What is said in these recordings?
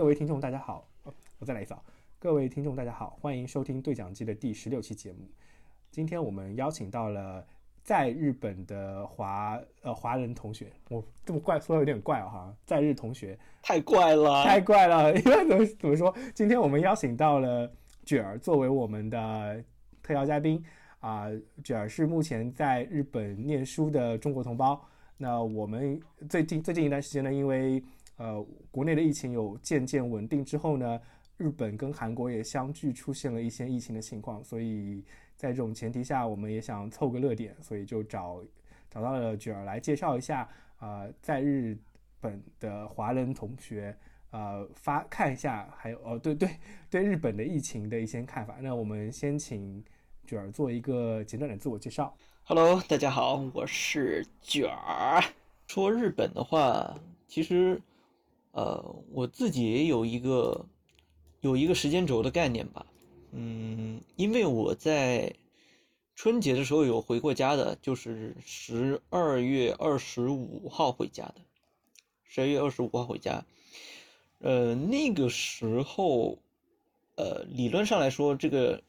呃，各位听众大家好，我再来一次啊，各位听众大家好，欢迎收听对讲机的第十六期节目。今天我们邀请到了在日本的华呃华人同学，我这么怪说有点怪啊哈，在日同学。太怪了，太怪了，因为怎么怎么说？今天我们邀请到了卷儿作为我们的特邀嘉宾。啊，卷儿是目前在日本念书的中国同胞。那我们最近最近一段时间呢，因为呃，国内的疫情有渐渐稳定之后呢，日本跟韩国也相继出现了一些疫情的情况，所以在这种前提下，我们也想凑个热点，所以就找找到了卷儿来介绍一下啊，在日本的华人同学呃发看一下，还有哦对对对日本的疫情的一些看法。那我们先请卷儿做一个简短的自我介绍。Hello，大家好，我是卷儿。说日本的话，其实。呃，我自己也有一个有一个时间轴的概念吧，嗯，因为我在春节的时候有回过家的，就是十二月二十五号回家的，十二月二十五号回家，呃，那个时候，呃，理论上来说，这个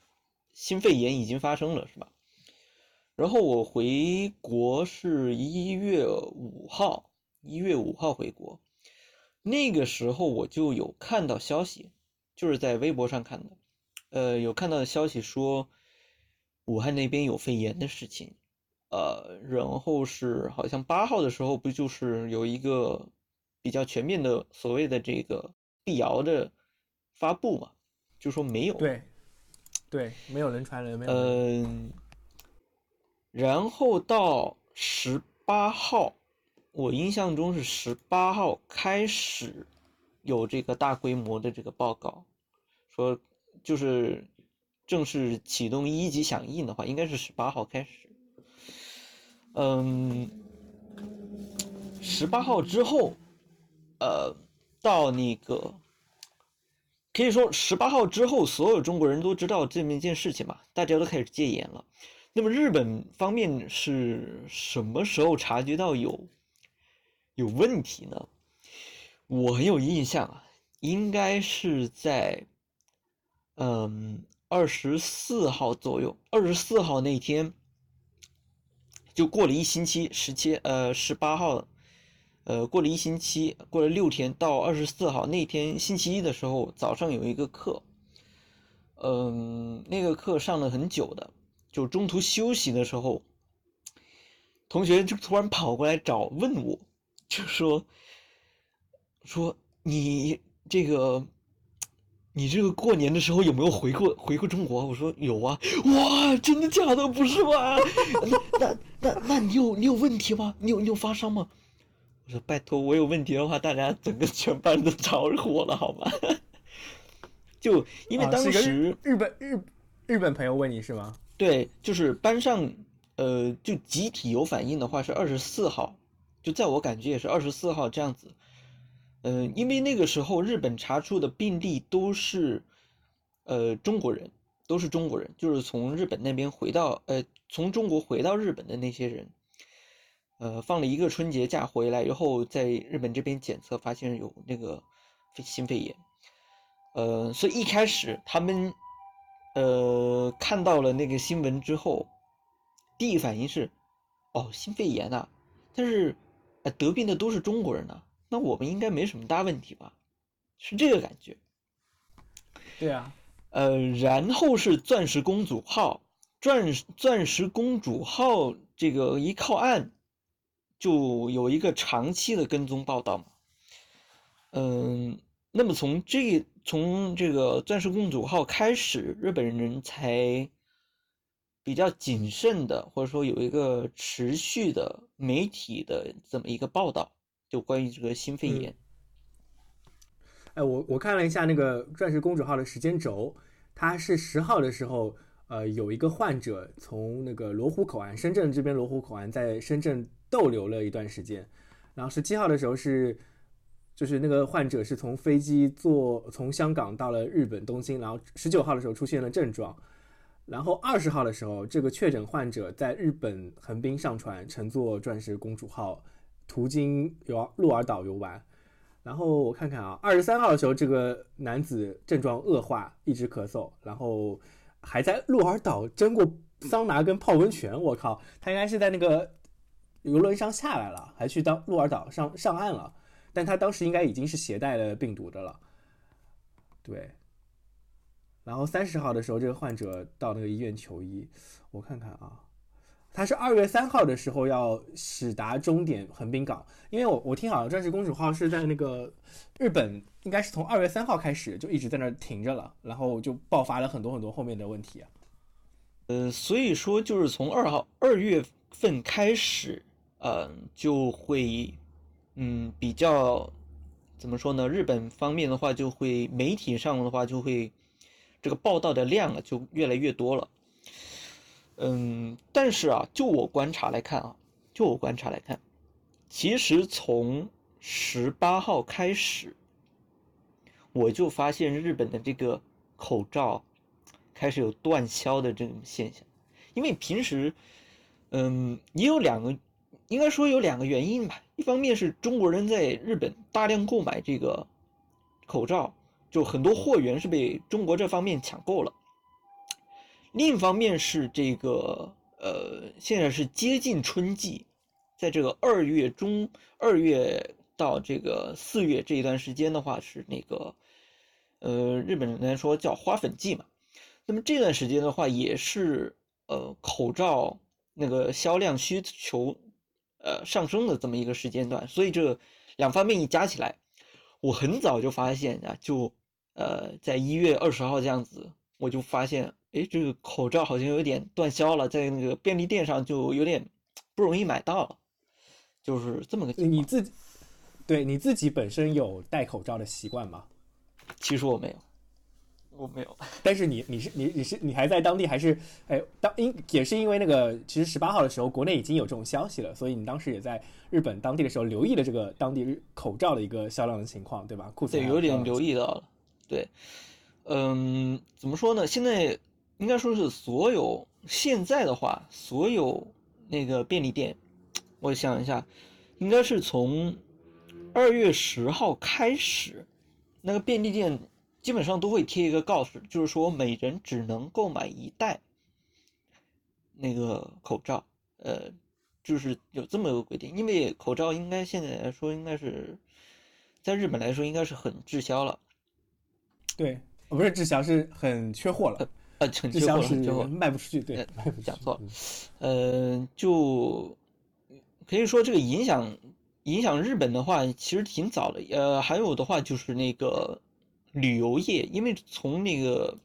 新肺炎已经发生了，是吧？然后我回国是一月五号，一月五号回国。那个时候我就有看到消息，就是在微博上看的，呃，有看到消息说武汉那边有肺炎的事情，呃，然后是好像八号的时候不就是有一个比较全面的所谓的这个辟谣的发布嘛，就说没有，对，对，没有人传人，没有，嗯，然后到十八号。我印象中是十八号开始有这个大规模的这个报告，说就是正式启动一级响应的话，应该是十八号开始。嗯，十八号之后，呃，到那个可以说十八号之后，所有中国人都知道这么一件事情嘛，大家都开始戒严了。那么日本方面是什么时候察觉到有？有问题呢，我很有印象啊，应该是在，嗯，二十四号左右，二十四号那天，就过了一星期，十七呃十八号，呃过了一星期，过了六天，到二十四号那天星期一的时候，早上有一个课，嗯，那个课上了很久的，就中途休息的时候，同学就突然跑过来找问我。就说说你这个，你这个过年的时候有没有回过回过中国？我说有啊，哇，真的假的？不是吧？那那那那你有你有问题吗？你有你有发烧吗？我说拜托，我有问题的话，大家整个全班都着火了，好吗？就因为当时日本日日本朋友问你是吗？对，就是班上呃，就集体有反应的话是二十四号。就在我感觉也是二十四号这样子，嗯，因为那个时候日本查出的病例都是，呃，中国人，都是中国人，就是从日本那边回到，呃，从中国回到日本的那些人，呃，放了一个春节假回来，然后在日本这边检测发现有那个肺新肺炎，呃，所以一开始他们，呃，看到了那个新闻之后，第一反应是，哦，新肺炎啊，但是。哎，得病的都是中国人呢，那我们应该没什么大问题吧？是这个感觉。对啊，呃，然后是钻石公主号，钻钻石公主号这个一靠岸，就有一个长期的跟踪报道嘛。嗯，那么从这从这个钻石公主号开始，日本人才。比较谨慎的，或者说有一个持续的媒体的这么一个报道，就关于这个新肺炎。哎，我我看了一下那个钻石公主号的时间轴，它是十号的时候，呃，有一个患者从那个罗湖口岸，深圳这边罗湖口岸在深圳逗留了一段时间，然后十七号的时候是，就是那个患者是从飞机坐从香港到了日本东京，然后十九号的时候出现了症状。然后二十号的时候，这个确诊患者在日本横滨上船，乘坐钻石公主号途经游鹿儿岛游玩。然后我看看啊，二十三号的时候，这个男子症状恶化，一直咳嗽，然后还在鹿儿岛蒸过桑拿跟泡温泉。我靠，他应该是在那个游轮上下来了，还去到鹿儿岛上上岸了，但他当时应该已经是携带了病毒的了。对。然后三十号的时候，这个患者到那个医院求医，我看看啊。他是二月三号的时候要驶达终点横滨港，因为我我听好像钻石公主号是在那个日本，应该是从二月三号开始就一直在那停着了，然后就爆发了很多很多后面的问题啊。呃，所以说就是从二号二月份开始，呃，就会嗯比较怎么说呢？日本方面的话就会媒体上的话就会这个报道的量啊就越来越多了。嗯，但是啊，就我观察来看啊，就我观察来看，其实从十八号开始，我就发现日本的这个口罩开始有断销的这种现象。因为平时，嗯，也有两个，应该说有两个原因吧。一方面是中国人在日本大量购买这个口罩，就很多货源是被中国这方面抢购了。另一方面是这个，呃，现在是接近春季，在这个二月中、二月到这个四月这一段时间的话，是那个，呃，日本人来说叫花粉季嘛。那么这段时间的话，也是呃口罩那个销量需求呃上升的这么一个时间段。所以这两方面一加起来，我很早就发现啊，就呃在一月二十号这样子，我就发现。哎，这个口罩好像有点断销了，在那个便利店上就有点不容易买到了，就是这么个情况。你自己对你自己本身有戴口罩的习惯吗？其实我没有，我没有。但是你你是你你是你还在当地还是哎当因也是因为那个其实十八号的时候国内已经有这种消息了，所以你当时也在日本当地的时候留意了这个当地口罩的一个销量的情况，对吧？库存对，有点留意到了。对，嗯，怎么说呢？现在。应该说是所有现在的话，所有那个便利店，我想一下，应该是从二月十号开始，那个便利店基本上都会贴一个告示，就是说每人只能购买一袋那个口罩，呃，就是有这么一个规定。因为口罩应该现在来说，应该是在日本来说应该是很滞销了。对，不是滞销，是很缺货了。呃，很缺货了，缺货卖不出去。对，讲错了。呃，就可以说这个影响影响日本的话，其实挺早的。呃，还有的话就是那个旅游业，因为从那个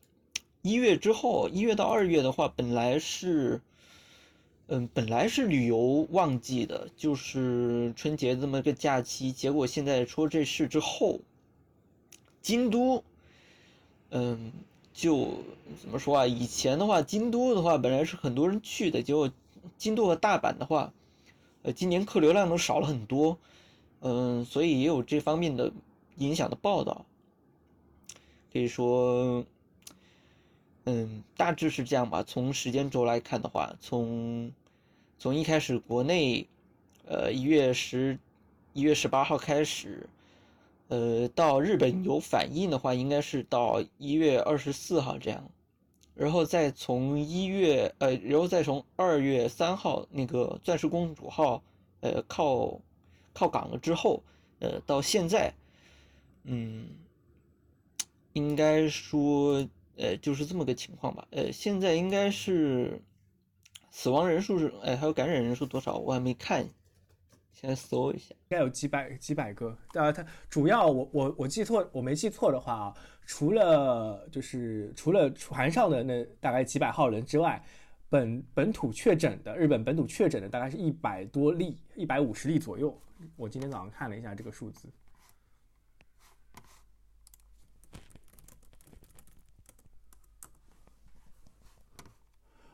一月之后，一月到二月的话，本来是嗯，本来是旅游旺季的，就是春节这么个假期。结果现在出这事之后，京都，嗯。就怎么说啊？以前的话，京都的话本来是很多人去的，结果京都和大阪的话，呃，今年客流量都少了很多，嗯，所以也有这方面的影响的报道。可以说，嗯，大致是这样吧。从时间轴来看的话，从从一开始国内，呃，一月十，一月十八号开始。呃，到日本有反应的话，应该是到一月二十四号这样，然后再从一月，呃，然后再从二月三号那个钻石公主号，呃，靠靠港了之后，呃，到现在，嗯，应该说，呃，就是这么个情况吧。呃，现在应该是死亡人数是，哎，还有感染人数多少，我还没看。先搜一下，应该有几百几百个。呃，它主要我我我记错，我没记错的话啊，除了就是除了船上的那大概几百号人之外，本本土确诊的日本本土确诊的大概是一百多例，一百五十例左右。我今天早上看了一下这个数字。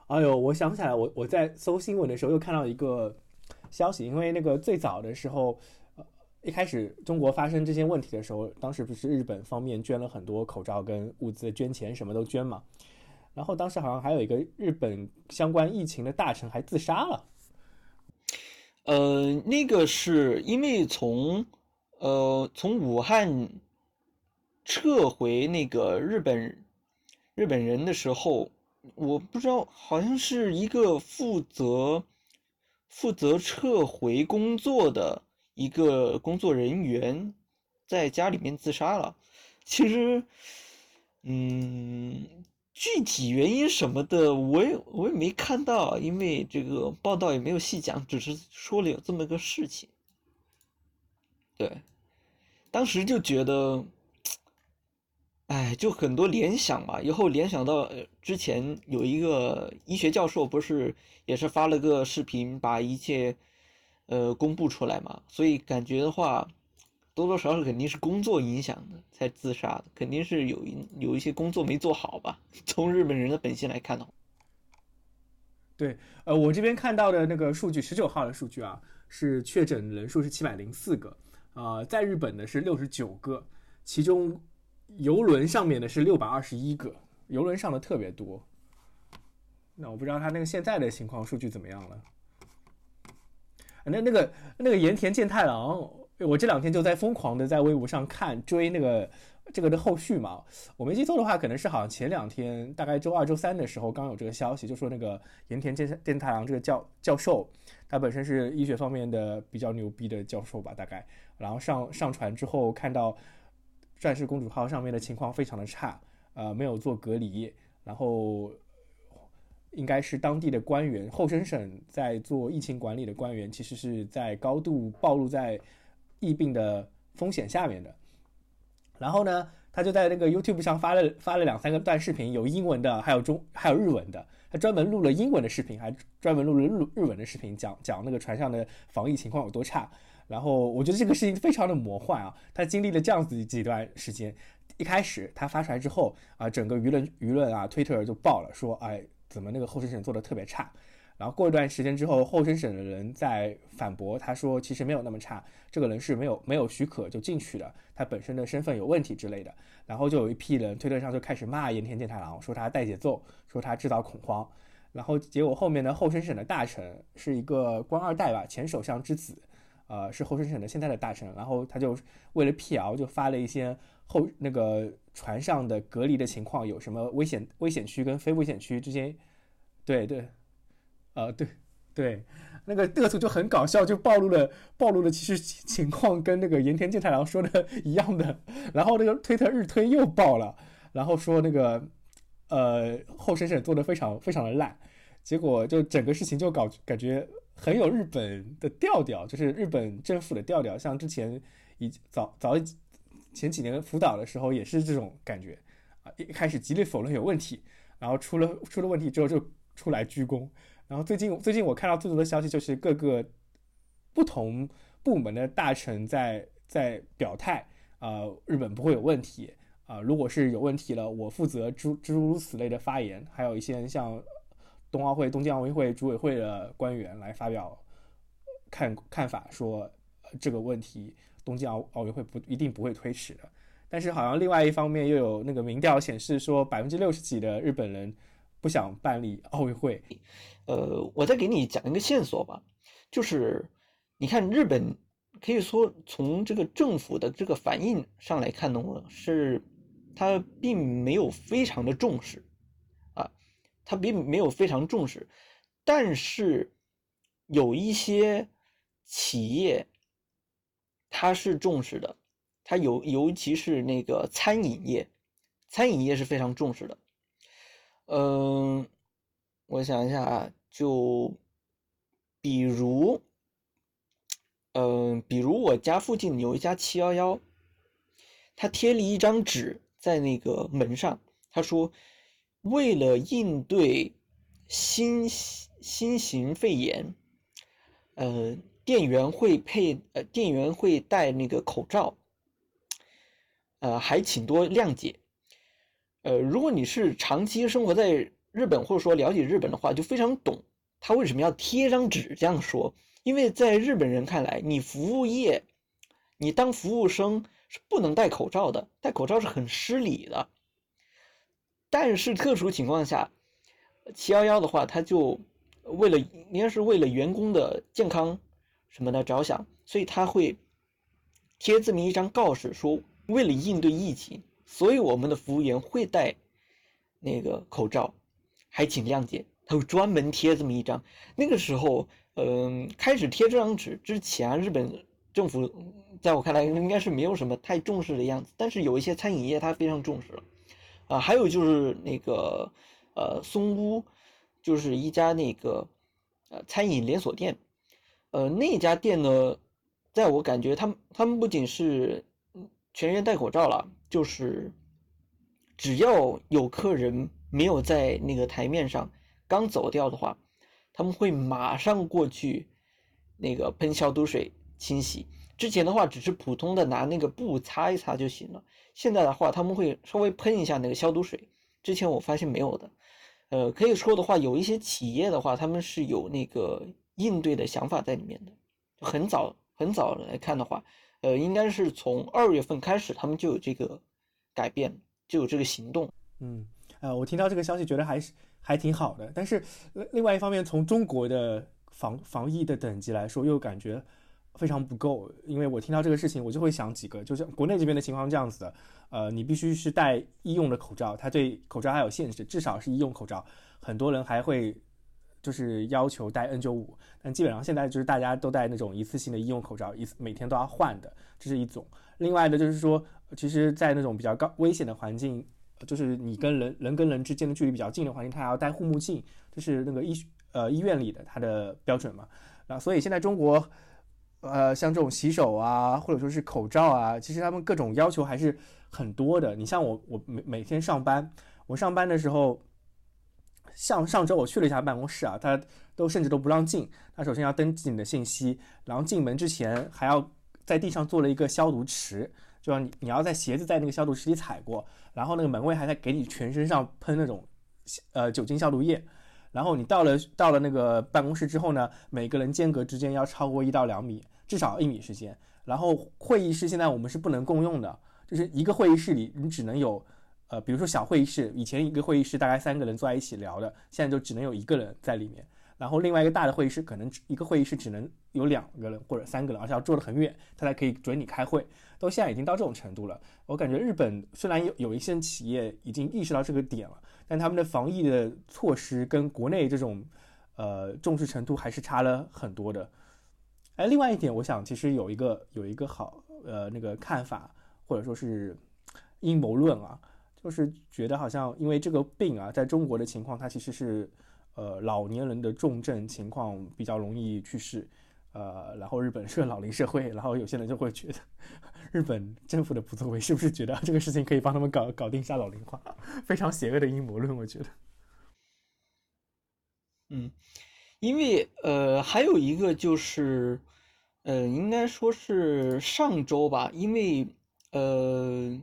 哎呦，我想起来，我我在搜新闻的时候又看到一个。消息，因为那个最早的时候，呃，一开始中国发生这些问题的时候，当时不是日本方面捐了很多口罩跟物资，捐钱什么都捐嘛。然后当时好像还有一个日本相关疫情的大臣还自杀了。呃，那个是因为从呃，从武汉撤回那个日本日本人的时候，我不知道，好像是一个负责负责撤回工作的一个工作人员在家里面自杀了。其实，嗯，具体原因什么的，我也我也没看到，因为这个报道也没有细讲，只是说了有这么个事情。对。当时就觉得，哎，就很多联想嘛。以后联想到之前有一个医学教授，不是也是发了个视频，把一切呃公布出来嘛。所以感觉的话，多多少少肯定是工作影响的才自杀的，肯定是有一有一些工作没做好吧。从日本人的本性来看的话，对，呃，我这边看到的那个数据，十九号的数据啊，是确诊人数是七百零四个。啊，在日本呢是六十九个，其中游轮上面的是六百二十一个，游轮上的特别多。那我不知道他那个现在的情况数据怎么样了。那那个那个盐田健太郎，我这两天就在疯狂的在微博上看追那个这个的后续嘛。我没记错的话，可能是好像前两天，大概周二、周三的时候刚有这个消息，就说那个盐田健健太郎这个教教授，他本身是医学方面的比较牛逼的教授吧，大概。然后上上船之后，看到钻石公主号上面的情况非常的差，呃，没有做隔离，然后应该是当地的官员，后生省在做疫情管理的官员，其实是在高度暴露在疫病的风险下面的。然后呢，他就在那个 YouTube 上发了发了两三个段视频，有英文的，还有中还有日文的，他专门录了英文的视频，还专门录了日日文的视频，讲讲那个船上的防疫情况有多差。然后我觉得这个事情非常的魔幻啊！他经历了这样子几段时间，一开始他发出来之后啊，整个舆论舆论啊，Twitter 就爆了，说哎，怎么那个后生省做的特别差？然后过一段时间之后，后生省的人在反驳，他说其实没有那么差，这个人是没有没有许可就进去的，他本身的身份有问题之类的。然后就有一批人推特上就开始骂盐田健太郎，说他带节奏，说他制造恐慌。然后结果后面的后生省的大臣是一个官二代吧，前首相之子。呃，是后生省的现在的大臣，然后他就为了辟谣，就发了一些后那个船上的隔离的情况，有什么危险危险区跟非危险区之间，对对，呃对对，那个嘚瑟就很搞笑，就暴露了暴露了其实情况跟那个盐田健太郎说的一样的，然后那个推特日推又爆了，然后说那个呃后生省做的非常非常的烂，结果就整个事情就搞感觉。很有日本的调调，就是日本政府的调调。像之前以早早前几年辅导的时候，也是这种感觉啊。一开始极力否认有问题，然后出了出了问题之后就出来鞠躬。然后最近最近我看到最多的消息就是各个不同部门的大臣在在表态啊，日本不会有问题啊。如果是有问题了，我负责诸诸如此类的发言。还有一些像。冬奥会、东京奥运会组委会的官员来发表看看法，说这个问题东京奥奥运会不一定不会推迟的。但是好像另外一方面又有那个民调显示说，百分之六十几的日本人不想办理奥运会。呃，我再给你讲一个线索吧，就是你看日本可以说从这个政府的这个反应上来看呢，是他并没有非常的重视。他并没有非常重视，但是有一些企业他是重视的，他尤尤其是那个餐饮业，餐饮业是非常重视的。嗯，我想一下啊，就比如，嗯，比如我家附近有一家七幺幺，他贴了一张纸在那个门上，他说。为了应对新新型肺炎，呃，店员会配呃，店员会戴那个口罩，呃，还请多谅解。呃，如果你是长期生活在日本或者说了解日本的话，就非常懂他为什么要贴张纸这样说。因为在日本人看来，你服务业，你当服务生是不能戴口罩的，戴口罩是很失礼的。但是特殊情况下，七幺幺的话，他就为了应该是为了员工的健康什么的着想，所以他会贴这么一张告示，说为了应对疫情，所以我们的服务员会戴那个口罩，还请谅解。他会专门贴这么一张。那个时候，嗯，开始贴这张纸之前，日本政府在我看来应该是没有什么太重视的样子，但是有一些餐饮业他非常重视了。啊，还有就是那个呃松屋，就是一家那个呃餐饮连锁店，呃那家店呢。在我感觉，他们他们不仅是全员戴口罩了，就是只要有客人没有在那个台面上刚走掉的话，他们会马上过去那个喷消毒水清洗。之前的话只是普通的拿那个布擦一擦就行了，现在的话他们会稍微喷一下那个消毒水。之前我发现没有的，呃，可以说的话，有一些企业的话，他们是有那个应对的想法在里面的，很早。很早来看的话，呃，应该是从二月份开始，他们就有这个改变，就有这个行动。嗯，呃，我听到这个消息，觉得还是还挺好的。但是另外一方面，从中国的防防疫的等级来说，又感觉非常不够。因为我听到这个事情，我就会想几个，就是国内这边的情况这样子的。呃，你必须是戴医用的口罩，它对口罩还有限制，至少是医用口罩。很多人还会。就是要求戴 N95，但基本上现在就是大家都戴那种一次性的医用口罩，一次每天都要换的，这是一种。另外的就是说，其实，在那种比较高危险的环境，就是你跟人人跟人之间的距离比较近的环境，它还要戴护目镜，这是那个医呃医院里的它的标准嘛。啊，所以现在中国，呃，像这种洗手啊，或者说是口罩啊，其实他们各种要求还是很多的。你像我，我每每天上班，我上班的时候。像上周我去了一下办公室啊，他都甚至都不让进。他首先要登记你的信息，然后进门之前还要在地上做了一个消毒池，就让你你要在鞋子在那个消毒池里踩过，然后那个门卫还在给你全身上喷那种呃酒精消毒液。然后你到了到了那个办公室之后呢，每个人间隔之间要超过一到两米，至少一米时间。然后会议室现在我们是不能共用的，就是一个会议室里你只能有。呃，比如说小会议室，以前一个会议室大概三个人坐在一起聊的，现在就只能有一个人在里面。然后另外一个大的会议室，可能一个会议室只能有两个人或者三个人，而且要坐得很远，他才可以准你开会。都现在已经到这种程度了。我感觉日本虽然有有一些企业已经意识到这个点了，但他们的防疫的措施跟国内这种呃重视程度还是差了很多的。哎，另外一点，我想其实有一个有一个好呃那个看法，或者说是阴谋论啊。就是觉得好像因为这个病啊，在中国的情况，它其实是，呃，老年人的重症情况比较容易去世，呃，然后日本是个老龄社会，然后有些人就会觉得，日本政府的不作为是不是觉得这个事情可以帮他们搞搞定一下老龄化？非常邪恶的阴谋论，我觉得。嗯，因为呃，还有一个就是，呃，应该说是上周吧，因为呃。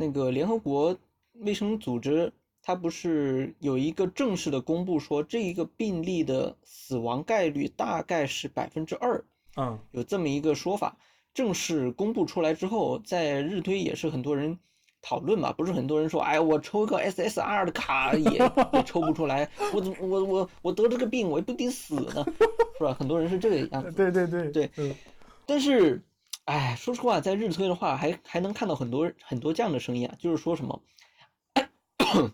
那个联合国卫生组织，它不是有一个正式的公布说这一个病例的死亡概率大概是百分之二，嗯，有这么一个说法。正式公布出来之后，在日推也是很多人讨论嘛，不是很多人说，哎，我抽个 SSR 的卡 也也抽不出来，我怎么我我我得这个病，我也不一定死呢，是吧？很多人是这个样子。对对对对，嗯，但是。哎，说实话，在日推的话，还还能看到很多很多这样的声音啊，就是说什么，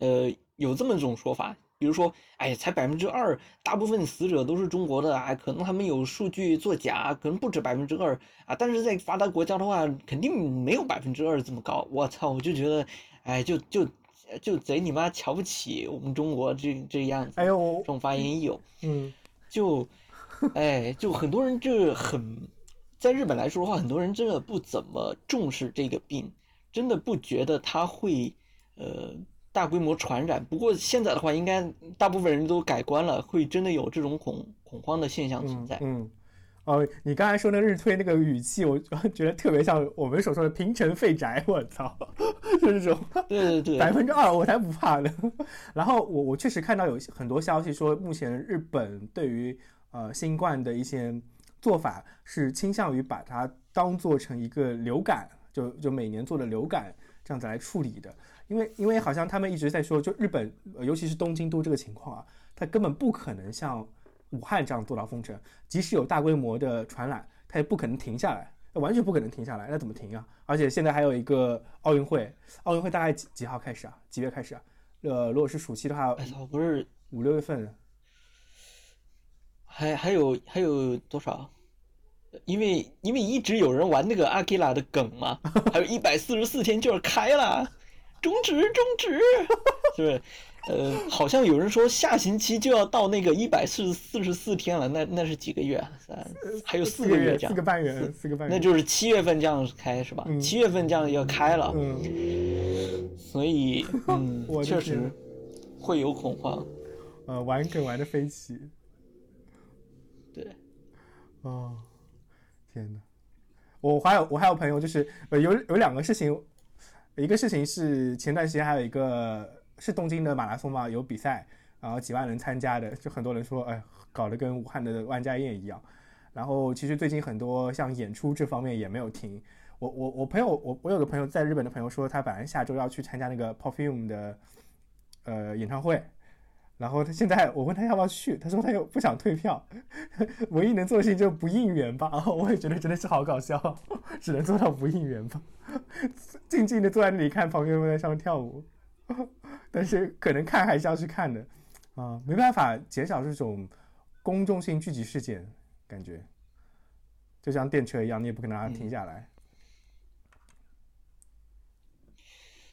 呃，有这么一种说法，比如说，哎，才百分之二，大部分死者都是中国的啊，可能他们有数据作假，可能不止百分之二啊，但是在发达国家的话，肯定没有百分之二这么高。我操，我就觉得，哎，就就就贼你妈瞧不起我们中国这这样子，哎呦，这种发言有，嗯，就，哎，就很多人就很。在日本来说的话，很多人真的不怎么重视这个病，真的不觉得他会，呃，大规模传染。不过现在的话，应该大部分人都改观了，会真的有这种恐恐慌的现象存在。嗯，哦，你刚才说那日推那个语气，我觉得特别像我们所说的平城废宅。我操，就这种。对对对，百分之二我才不怕呢。然后我我确实看到有很多消息说，目前日本对于呃新冠的一些。做法是倾向于把它当做成一个流感，就就每年做的流感这样子来处理的，因为因为好像他们一直在说，就日本尤其是东京都这个情况啊，它根本不可能像武汉这样做到封城，即使有大规模的传染，它也不可能停下来，完全不可能停下来，那怎么停啊？而且现在还有一个奥运会，奥运会大概几几号开始啊？几月开始啊？呃，如果是暑期的话，哎操，不是五六月份，还还有还有多少？因为因为一直有人玩那个阿基拉的梗嘛，还有一百四十四天就要开了，终止终止，是不 是？呃，好像有人说下星期就要到那个一百四四十四天了，那那是几个月啊？三还有四个个月这样四个，半月，四个半月，那就是七月份这样开是吧？嗯七月份这样要开了，嗯，所以嗯 我，确实会有恐慌。呃，玩梗玩的飞起，对，哦，天哪！我还有我还有朋友，就是呃有有两个事情，一个事情是前段时间还有一个是东京的马拉松嘛，有比赛，然后几万人参加的，就很多人说，哎，搞得跟武汉的万家宴一样。然后其实最近很多像演出这方面也没有停。我我我朋友我我有个朋友在日本的朋友说，他本来下周要去参加那个 Perfume 的呃演唱会，然后他现在我问他要不要去，他说他又不想退票，唯一能做的事情就是不应援吧。然 后我也觉得真的是好搞笑，只能做到不应援吧，静静的坐在那里看朋友们在上面跳舞，但是可能看还是要去看的啊，没办法减少这种公众性聚集事件，感觉就像电车一样，你也不可能让它停下来。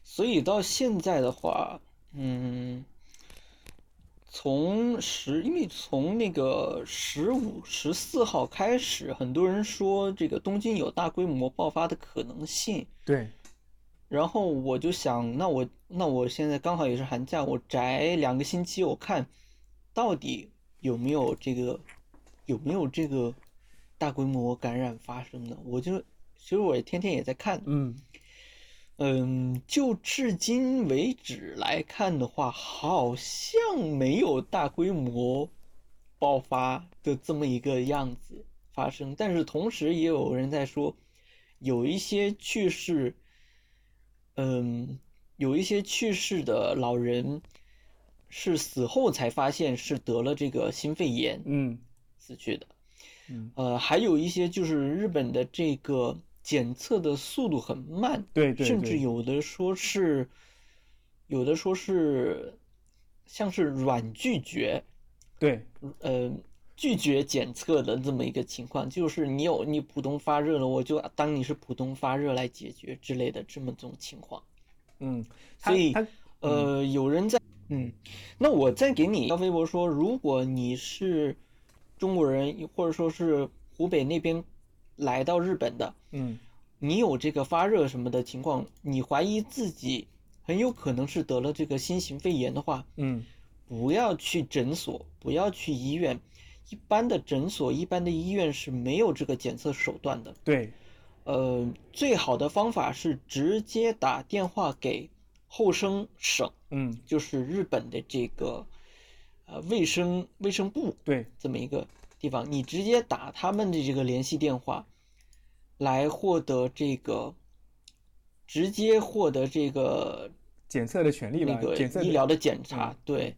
所以到现在的话，嗯，从十，因为从那个十五、十四号开始，很多人说这个东京有大规模爆发的可能性。对，然后我就想，那我那我现在刚好也是寒假，我宅两个星期，我看到底有没有这个有没有这个大规模感染发生的。我就其实我也天天也在看，嗯嗯，就至今为止来看的话，好像没有大规模爆发的这么一个样子发生。但是同时也有人在说，有一些去世，嗯，有一些去世的老人是死后才发现是得了这个心肺炎嗯死去的。嗯，呃，还有一些就是日本的这个检测的速度很慢，对对，甚至有的说是，有的说是，像是软拒绝，对。呃，拒绝检测的这么一个情况，就是你有你普通发热了，我就当你是普通发热来解决之类的这么种情况。嗯，所以呃，有人在，嗯，那我再给你一条微博说，如果你是中国人，或者说是湖北那边来到日本的，嗯。你有这个发热什么的情况，你怀疑自己很有可能是得了这个新型肺炎的话，嗯。不要去诊所，不要去医院。一般的诊所、一般的医院是没有这个检测手段的。对。呃，最好的方法是直接打电话给后生省，嗯。就是日本的这个呃卫生卫生部对。这么一个地方，你直接打他们的这个联系电话，来获得这个直接获得这个检测的权利吧，那个医疗的检查，对，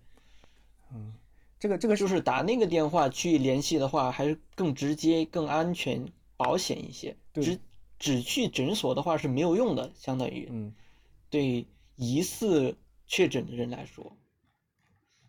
嗯这个这个就是打那个电话去联系的话，还是更直接、更安全、保险一些。只只去诊所的话是没有用的，相当于嗯。对疑似确诊的人来说，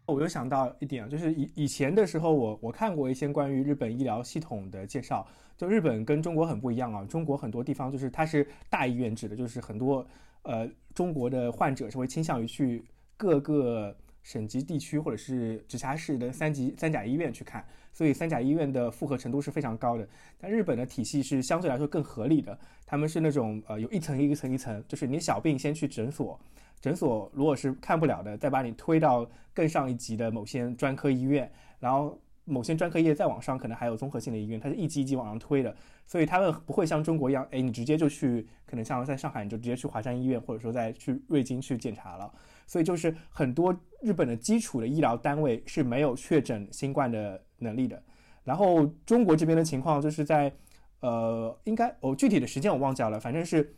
我又想到一点，就是以以前的时候我，我看过一些关于日本医疗系统的介绍。就日本跟中国很不一样啊，中国很多地方就是它是大医院制的，就是很多呃中国的患者是会倾向于去各个省级地区或者是直辖市的三级三甲医院去看，所以三甲医院的负荷程度是非常高的。但日本的体系是相对来说更合理的，他们是那种呃有一层一层一层，就是你小病先去诊所，诊所如果是看不了的，再把你推到更上一级的某些专科医院，然后某些专科医院再往上，可能还有综合性的医院，它是一级一级往上推的，所以他们不会像中国一样，哎，你直接就去，可能像在上海你就直接去华山医院，或者说再去瑞金去检查了，所以就是很多日本的基础的医疗单位是没有确诊新冠的能力的，然后中国这边的情况就是在，呃，应该哦具体的时间我忘记了，反正是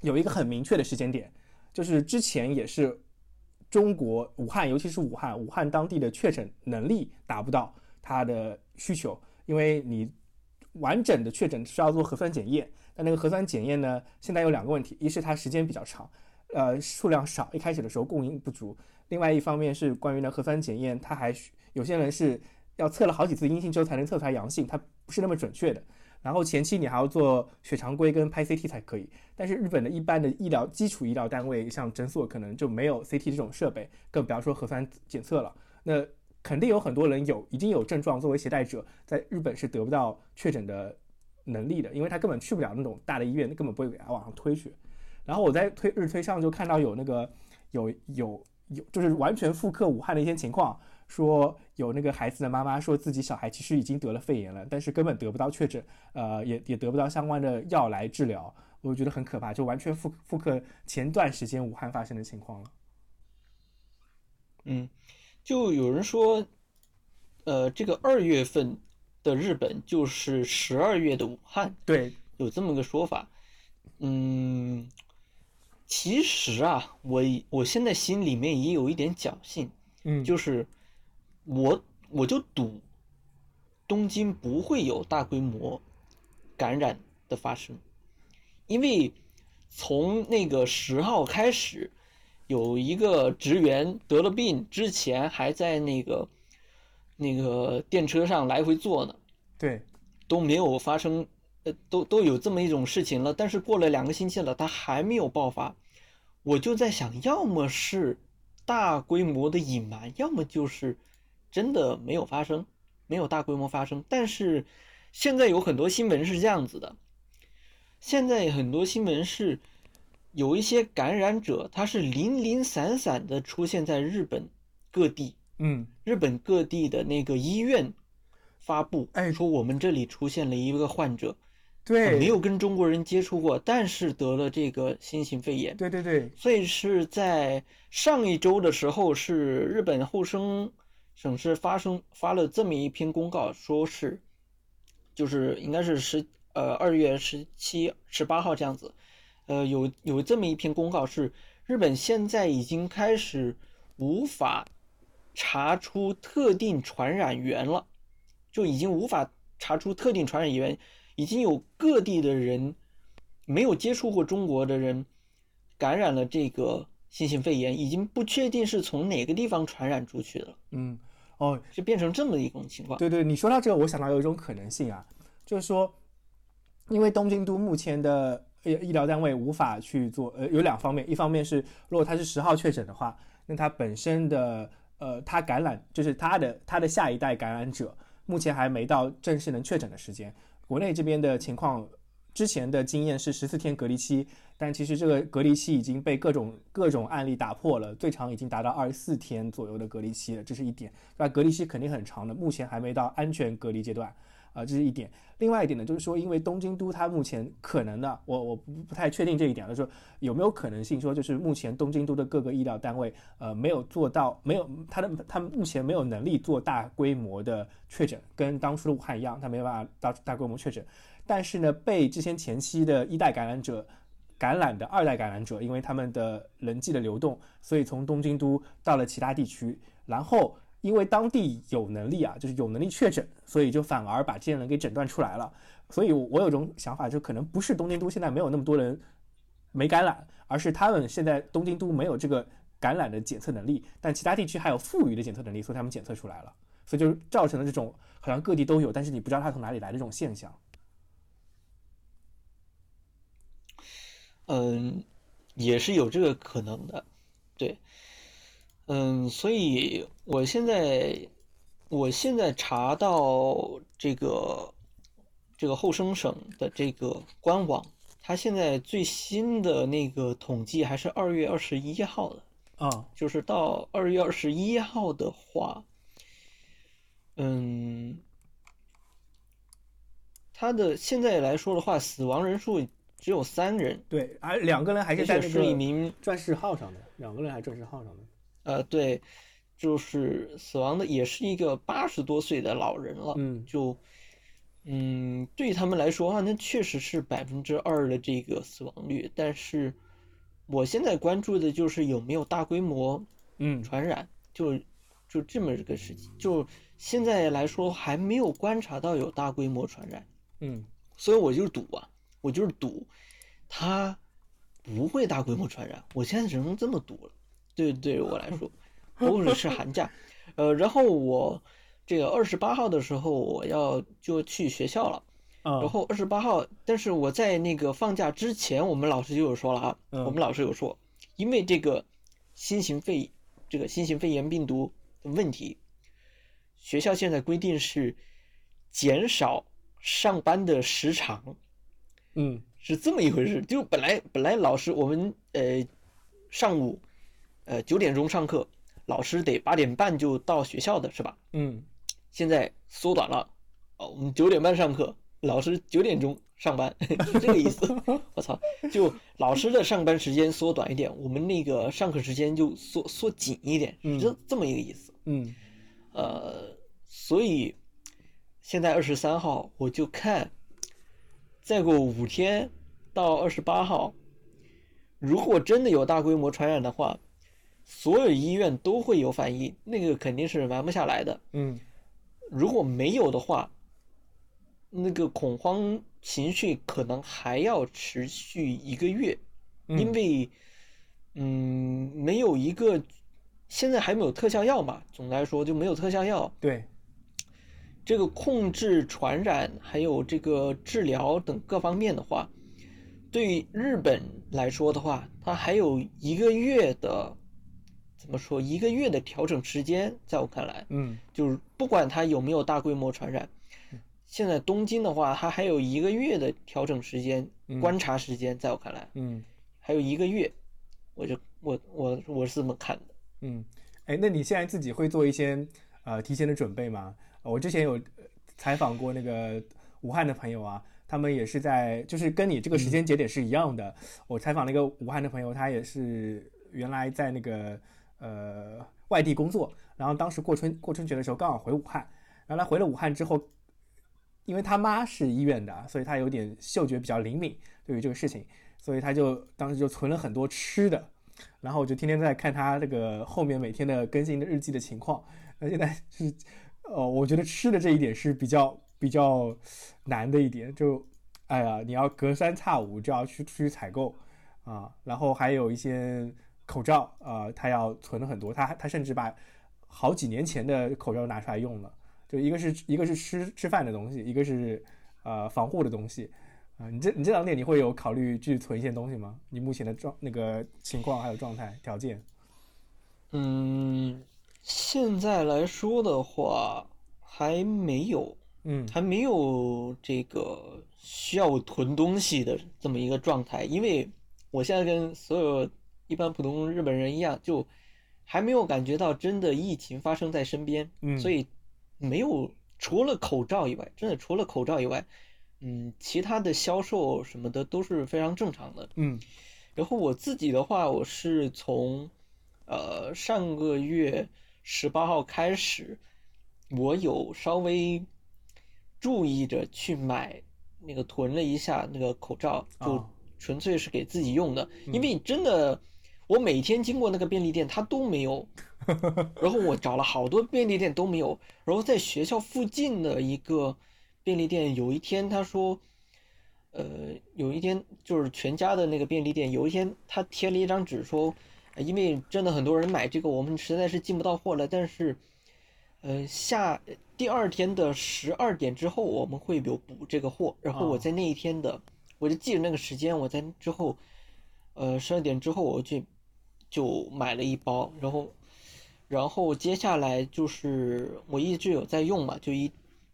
有一个很明确的时间点。就是之前也是中国武汉，尤其是武汉，武汉当地的确诊能力达不到它的需求，因为你完整的确诊是要做核酸检验，但那个核酸检验呢，现在有两个问题，一是它时间比较长，呃，数量少，一开始的时候供应不足；另外一方面是关于呢核酸检验，它还有些人是要测了好几次阴性之后才能测出来阳性，它不是那么准确的。然后前期你还要做血常规跟拍 CT 才可以，但是日本的一般的医疗基础医疗单位，像诊所可能就没有 CT 这种设备，更不要说核酸检测了。那肯定有很多人有已经有症状，作为携带者，在日本是得不到确诊的能力的，因为他根本去不了那种大的医院，根本不会给他往上推去。然后我在推日推上就看到有那个有有有，就是完全复刻武汉的一些情况。说有那个孩子的妈妈说自己小孩其实已经得了肺炎了，但是根本得不到确诊，呃，也也得不到相关的药来治疗，我觉得很可怕，就完全复复刻前段时间武汉发生的情况了。嗯，就有人说，呃，这个二月份的日本就是十二月的武汉，对，有这么个说法。嗯，其实啊，我我现在心里面也有一点侥幸，嗯，就是。我我就赌，东京不会有大规模感染的发生，因为从那个十号开始，有一个职员得了病，之前还在那个那个电车上来回坐呢，对，都没有发生，呃，都都有这么一种事情了，但是过了两个星期了，它还没有爆发，我就在想，要么是大规模的隐瞒，要么就是。真的没有发生，没有大规模发生。但是现在有很多新闻是这样子的，现在很多新闻是有一些感染者，他是零零散散的出现在日本各地，嗯，日本各地的那个医院发布，哎，说我们这里出现了一个患者，对，没有跟中国人接触过，但是得了这个新型肺炎，对对对，所以是在上一周的时候，是日本厚生。省市发生发了这么一篇公告，说是，就是应该是十呃二月十七、十八号这样子，呃有有这么一篇公告是日本现在已经开始无法查出特定传染源了，就已经无法查出特定传染源，已经有各地的人没有接触过中国的人感染了这个。新型肺炎已经不确定是从哪个地方传染出去的，嗯，哦，就变成这么一种情况。对对，你说到这个，我想到有一种可能性啊，就是说，因为东京都目前的医医疗单位无法去做，呃，有两方面，一方面是如果他是十号确诊的话，那他本身的呃，他感染就是他的他的下一代感染者，目前还没到正式能确诊的时间，国内这边的情况。之前的经验是十四天隔离期，但其实这个隔离期已经被各种各种案例打破了，最长已经达到二十四天左右的隔离期了，这是一点。那隔离期肯定很长的，目前还没到安全隔离阶段，啊，这是一点。另外一点呢，就是说，因为东京都它目前可能的，我我不太确定这一点，就是说有没有可能性说，就是目前东京都的各个医疗单位，呃，没有做到，没有他的他们目前没有能力做大规模的确诊，跟当初的武汉一样，他没办法大大规模确诊。但是呢，被之前前期的一代感染者感染的二代感染者，因为他们的人际的流动，所以从东京都到了其他地区，然后因为当地有能力啊，就是有能力确诊，所以就反而把这些人给诊断出来了。所以我有种想法，就可能不是东京都现在没有那么多人没感染，而是他们现在东京都没有这个感染的检测能力，但其他地区还有富余的检测能力，所以他们检测出来了，所以就造成了这种好像各地都有，但是你不知道它从哪里来的这种现象。嗯，也是有这个可能的，对，嗯，所以我现在，我现在查到这个这个后生省的这个官网，它现在最新的那个统计还是二月二十一号的啊，就是到二月二十一号的话，嗯，它的现在来说的话，死亡人数。只有三人，对，而两个人还是在是一名钻石号上的，两个人还钻石号上的。呃，对，就是死亡的也是一个八十多岁的老人了。嗯，就，嗯，对他们来说啊，那确实是百分之二的这个死亡率。但是，我现在关注的就是有没有大规模嗯传染，就就这么个事情。就现在来说，还没有观察到有大规模传染。嗯所以我就赌啊，我就是赌，它不会大规模传染。我现在只能这么赌了。对对于我来说，不是是寒假，呃，然后我这个二十八号的时候我要就去学校了，啊，然后二十八号，但是我在那个放假之前，我们老师就有说了啊，嗯我们老师有说，因为这个新型肺这个新型肺炎病毒的问题，学校现在规定是减少上班的时长，嗯是这么一回事。就本来本来老师我们呃上午呃九点钟上课，老师得八点半就到学校的是吧？嗯现在缩短了，哦，我们九点半上课，老师九点钟上班，是这个意思。我操，就老师的上班时间缩短一点，我们那个上课时间就缩缩紧一点，是这这么一个意思。嗯呃，所以现在二十三号，我就看，再过五天到二十八号，如果真的有大规模传染的话，所有医院都会有反应，那个肯定是瞒不下来的。嗯。如果没有的话，那个恐慌情绪可能还要持续一个月，嗯。因为，嗯，没有一个，现在还没有特效药嘛，总的来说就没有特效药，对，这个控制传染还有这个治疗等各方面的话，对于日本来说的话，它还有一个月的，怎么说，一个月的调整时间，在我看来。嗯就是不管它有没有大规模传染，现在东京的话，它还有一个月的调整时间、嗯观察时间，在我看来嗯还有一个月，我就我我我是这么看的。嗯，哎，那你现在自己会做一些呃提前的准备吗？呃我之前有呃采访过那个武汉的朋友啊，他们也是在就是跟你这个时间节点是一样的。我采访了一个武汉的朋友，他也是原来在那个呃外地工作，然后当时过春过春节的时候刚好回武汉，然后他回了武汉之后，因为他妈是医院的，所以他有点嗅觉比较灵敏，对于这个事情，所以他就当时就存了很多吃的。然后我就天天在看他这个后面每天的更新的日记的情况。那现在是，呃，我觉得吃的这一点是比较比较难的一点，就，哎呀，你要隔三差五就要去出去采购啊，然后还有一些口罩啊、他要存了很多，他他甚至把好几年前的口罩拿出来用了，就一个是一个是吃吃饭的东西，一个是呃防护的东西。啊，你这你这两点你会有考虑去存一些东西吗？你目前的状那个情况还有状态条件？嗯，现在来说的话，还没有，嗯。还没有这个需要我囤东西的这么一个状态，因为我现在跟所有一般普通日本人一样，就还没有感觉到真的疫情发生在身边，嗯。所以没有除了口罩以外，真的除了口罩以外，嗯，其他的销售什么的都是非常正常的。嗯。然后我自己的话，我是从呃上个月十八号开始，我有稍微注意着去买那个囤了一下那个口罩，就啊纯粹是给自己用的，因为真的我每天经过那个便利店，它都没有，然后我找了好多便利店都没有，然后在学校附近的一个便利店，有一天他说。呃，有一天就是全家的那个便利店，有一天他贴了一张纸说，呃因为真的很多人买这个，我们实在是进不到货了。但是，呃，下第二天的十二点之后，我们会有补这个货。然后我哦在那一天的，我就记着那个时间，我在之后，呃，十二点之后我去就买了一包，然后，然后接下来就是我一直有在用嘛，就一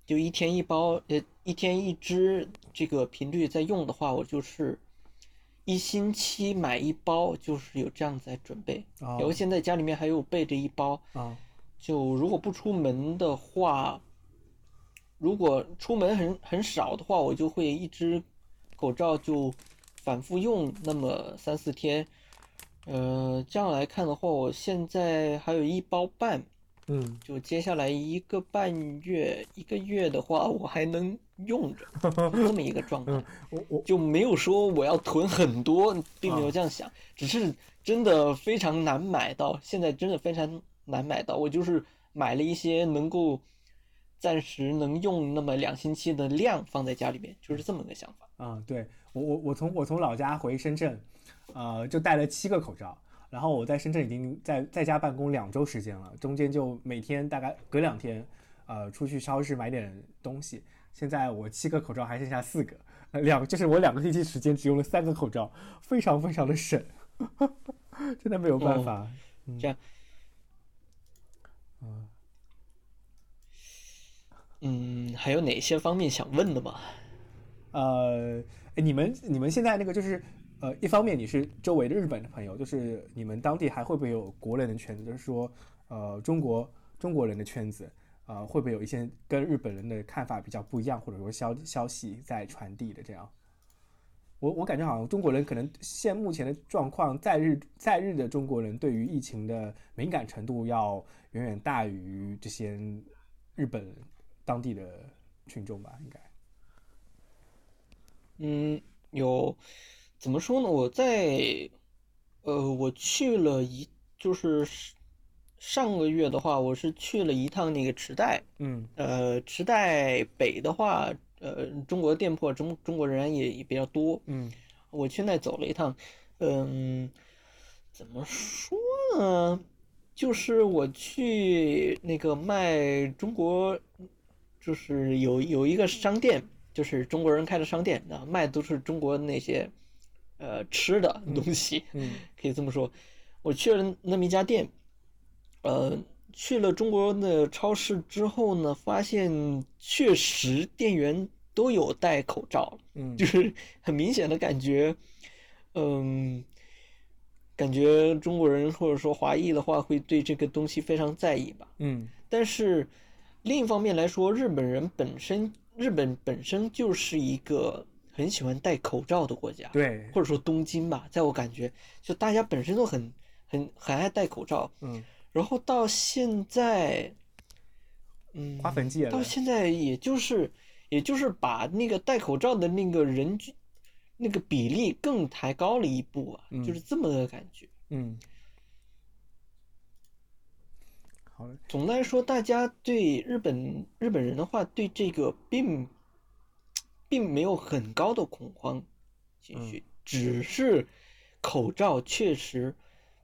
就一天一包，呃，一天一支，这个频率在用的话，我就是一星期买一包，就是有这样在准备。然后哦现在家里面还有备着一包，啊就如果不出门的话，如果出门很很少的话，我就会一只口罩就反复用那么三四天。呃，这样来看的话，我现在还有一包半，嗯就接下来一个半月、一个月的话，我还能用着，是这么一个状态。嗯，我我就没有说我要囤很多，并没有啊这样想，只是真的非常难买到，现在真的非常难买到。我就是买了一些能够暂时能用那么两星期的量放在家里面，就是这么个想法。啊，对我我我从我从老家回深圳，呃，就带了七个口罩，然后我在深圳已经在在家办公两周时间了，中间就每天大概隔两天，呃，出去超市买点东西。现在我七个口罩还剩下四个，呃两就是我两个星期时间只用了三个口罩，非常非常的省，真的没有办法。这样，嗯嗯，还有哪些方面想问的吗？呃，哎你们你们现在那个就是，呃，一方面你是周围的日本的朋友，就是你们当地还会不会有国人的圈子？就是说，呃，中国中国人的圈子，呃，会不会有一些跟日本人的看法比较不一样，或者说消消息在传递的这样？我我感觉好像中国人可能现目前的状况，在日在日的中国人对于疫情的敏感程度要远远大于这些日本当地的群众吧，应该。嗯，有，怎么说呢？我在，呃，我去了一，就是上个月的话，我是去了一趟那个池袋，嗯呃，池袋北的话，呃，中国店铺中中国人也也比较多，嗯我去那走了一趟，嗯，怎么说呢？就是我去那个卖中国，就是有有一个商店，就是中国人开的商店，啊，卖都是中国那些，呃，吃的东西，嗯 可以这么说。我去了那么一家店，呃，去了中国的超市之后呢，发现确实店员都有戴口罩，嗯，就是很明显的感觉，嗯，感觉中国人或者说华裔的话会对这个东西非常在意吧。嗯但是另一方面来说，日本人本身，日本本身就是一个很喜欢戴口罩的国家，对，或者说东京吧，在我感觉，就大家本身都很很很爱戴口罩，嗯，然后到现在，嗯，花粉季，到现在也就是也就是把那个戴口罩的那个人均那个比例更抬高了一步啊，嗯就是这么个感觉。嗯，好了，总的来说，大家对日本日本人的话，对这个并并没有很高的恐慌情绪，只是口罩确实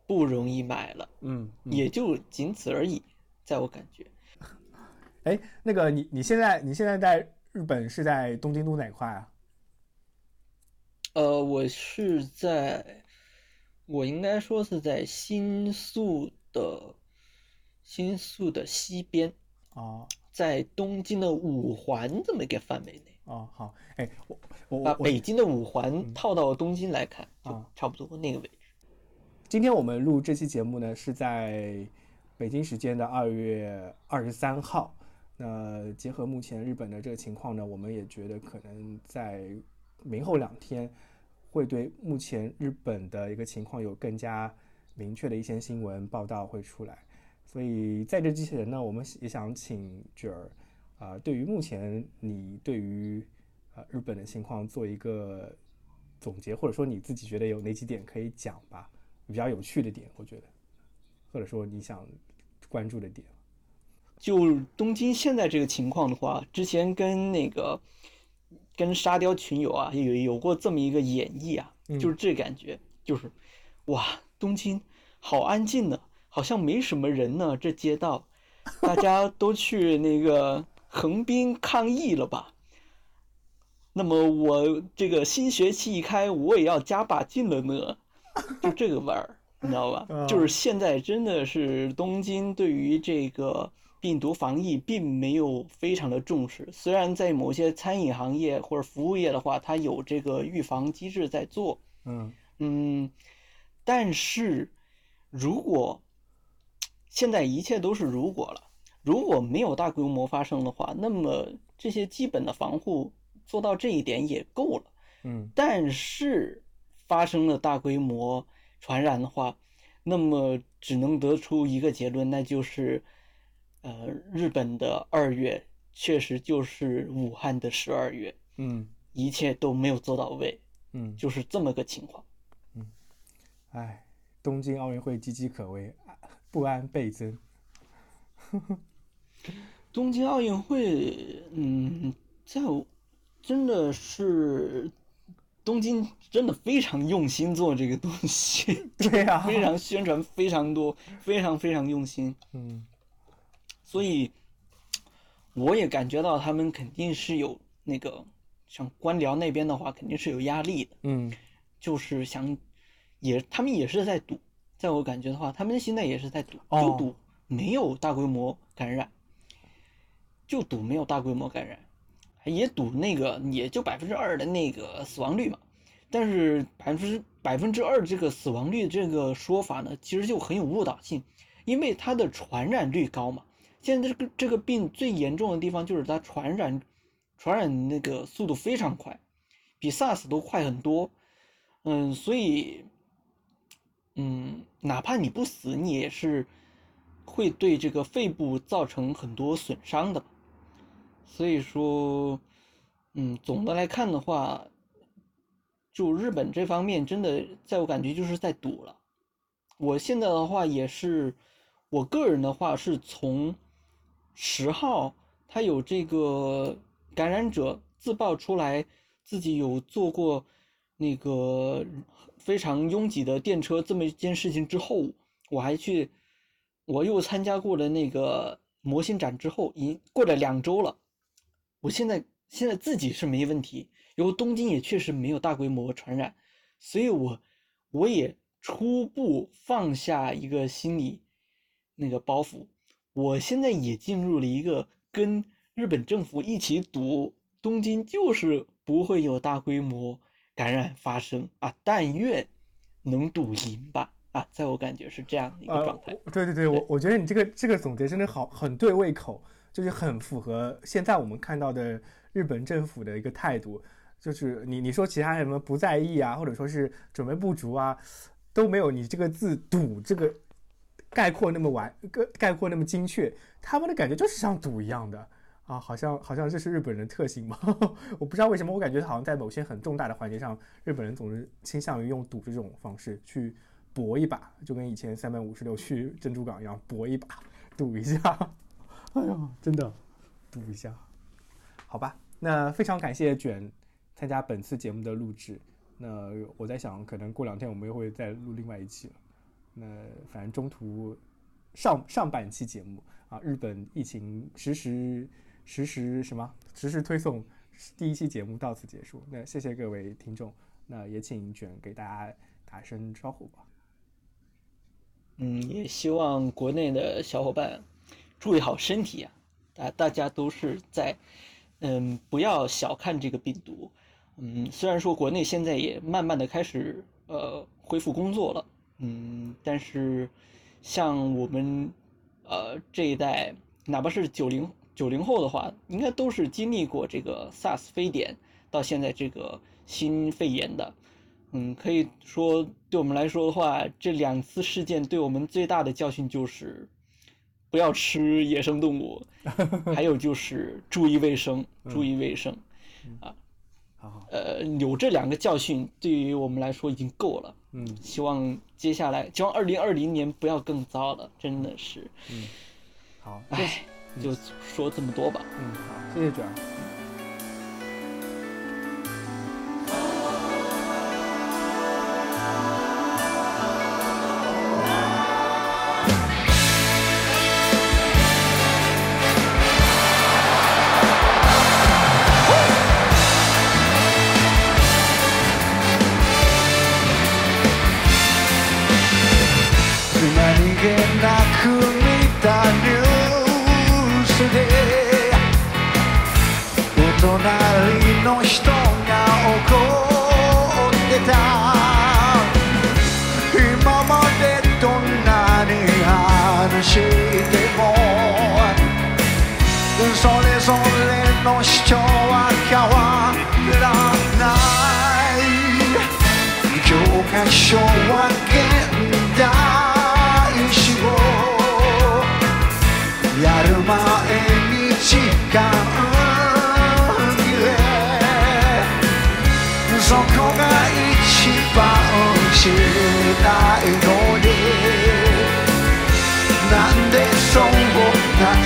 不容易买了，嗯，嗯。也就仅此而已，在我感觉。哎，那个你你现在你现在在日本是在东京都哪块啊？呃，我是在，我应该说是在新宿的新宿的西边，哦。在东京的五环这么一个范围内，哦，好，哎，我我把北京的五环套到东京来看，就啊差不多那个位置。今天我们录这期节目呢，是在北京时间的二月二十三号。那结合目前日本的这个情况呢，我们也觉得可能在明后两天会对目前日本的一个情况有更加明确的一些新闻报道会出来。所以在这之前呢，我们也想请卷儿啊、对于目前你对于呃日本的情况做一个总结，或者说你自己觉得有哪几点可以讲吧？比较有趣的点，我觉得，或者说你想关注的点。就东京现在这个情况的话，之前跟那个跟沙雕群友啊有有过这么一个演绎啊，嗯就是这感觉，就是哇，东京好安静呢，好像没什么人呢，这街道，大家都去那个 横滨抗议了吧？那么我这个新学期一开，我也要加把劲了呢，就这个味儿，你知道吧？就是现在真的是东京对于这个病毒防疫并没有非常的重视，虽然在某些餐饮行业或者服务业的话，它有这个预防机制在做，嗯嗯，但是如果现在一切都是如果了，如果没有大规模发生的话，那么这些基本的防护做到这一点也够了。嗯但是发生了大规模传染的话，那么只能得出一个结论，那就是，呃，日本的二月确实就是武汉的十二月，嗯。一切都没有做到位，嗯，就是这么个情况。嗯。哎，东京奥运会岌岌可危，不安倍增。东京奥运会，嗯，在我真的是东京真的非常用心做这个东西，对呀、非常宣传非常多，非常非常用心，嗯。所以我也感觉到他们肯定是有那个像官僚那边的话，肯定是有压力的，嗯。就是想也他们也是在赌，在我感觉的话，他们现在也是在赌，哦。就赌没有大规模感染，就赌没有大规模感染，也赌那个也就百分之二的那个死亡率嘛。但是百分之百分之二这个死亡率这个说法呢，其实就很有误导性，因为它的传染率高嘛。现在这个这个病最严重的地方就是它传染传染那个速度非常快，比 SARS 都快很多。嗯，所以，嗯，哪怕你不死，你也是会对这个肺部造成很多损伤的。所以说，嗯，总的来看的话，就日本这方面真的，在我感觉就是在赌了。我现在的话也是，我个人的话是从十号他有这个感染者自曝出来，自己有做过那个非常拥挤的电车这么一件事情之后，我还去，我又参加过了那个模型展之后，已经过了两周了，我现在现在自己是没问题，然后东京也确实没有大规模传染，所以我我也初步放下一个心理那个包袱，我现在也进入了一个跟日本政府一起赌东京就是不会有大规模感染发生啊，但愿能赌赢吧啊，在我感觉是这样的一个呃状态。，对对对，我我觉得你这个这个总结真的好，很对胃口，就是很符合现在我们看到的日本政府的一个态度。就是你你说其他什么不在意啊，或者说是准备不足啊，都没有你这个字“赌”这个概括那么完，概概括那么精确。他们的感觉就是像赌一样的啊，好像好像这是日本人特性嘛。我不知道为什么，我感觉好像在某些很重大的环节上，日本人总是倾向于用赌这种方式去搏一把，就跟以前三百五十六去珍珠港一样，搏一把，赌一下。哎呀，真的赌一下，好吧。那非常感谢卷参加本次节目的录制。那我在想，可能过两天我们又会再录另外一期了。那反正中途上上半期节目啊，日本疫情实时实时什么实时推送第一期节目到此结束。那谢谢各位听众，那也请卷给大家打声招呼吧。嗯，也希望国内的小伙伴注意好身体啊！大大家都是在，嗯，不要小看这个病毒。嗯，虽然说国内现在也慢慢的开始呃恢复工作了，嗯，但是像我们呃这一代，哪怕是九零九零后的话，应该都是经历过这个 SARS 非典到现在这个新肺炎的。嗯，可以说对我们来说的话，这两次事件对我们最大的教训就是，不要吃野生动物，还有就是注意卫生，注意卫生。啊好，呃，有这两个教训，对于我们来说已经够了。嗯希望接下来，希望二零二零年不要更糟了，真的是，嗯，好，哎，就说这么多吧。嗯，好，谢谢卷の人が怒ってた」「今までどんなに話しても」「それぞれの主張は変わらない」教科書は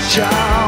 child.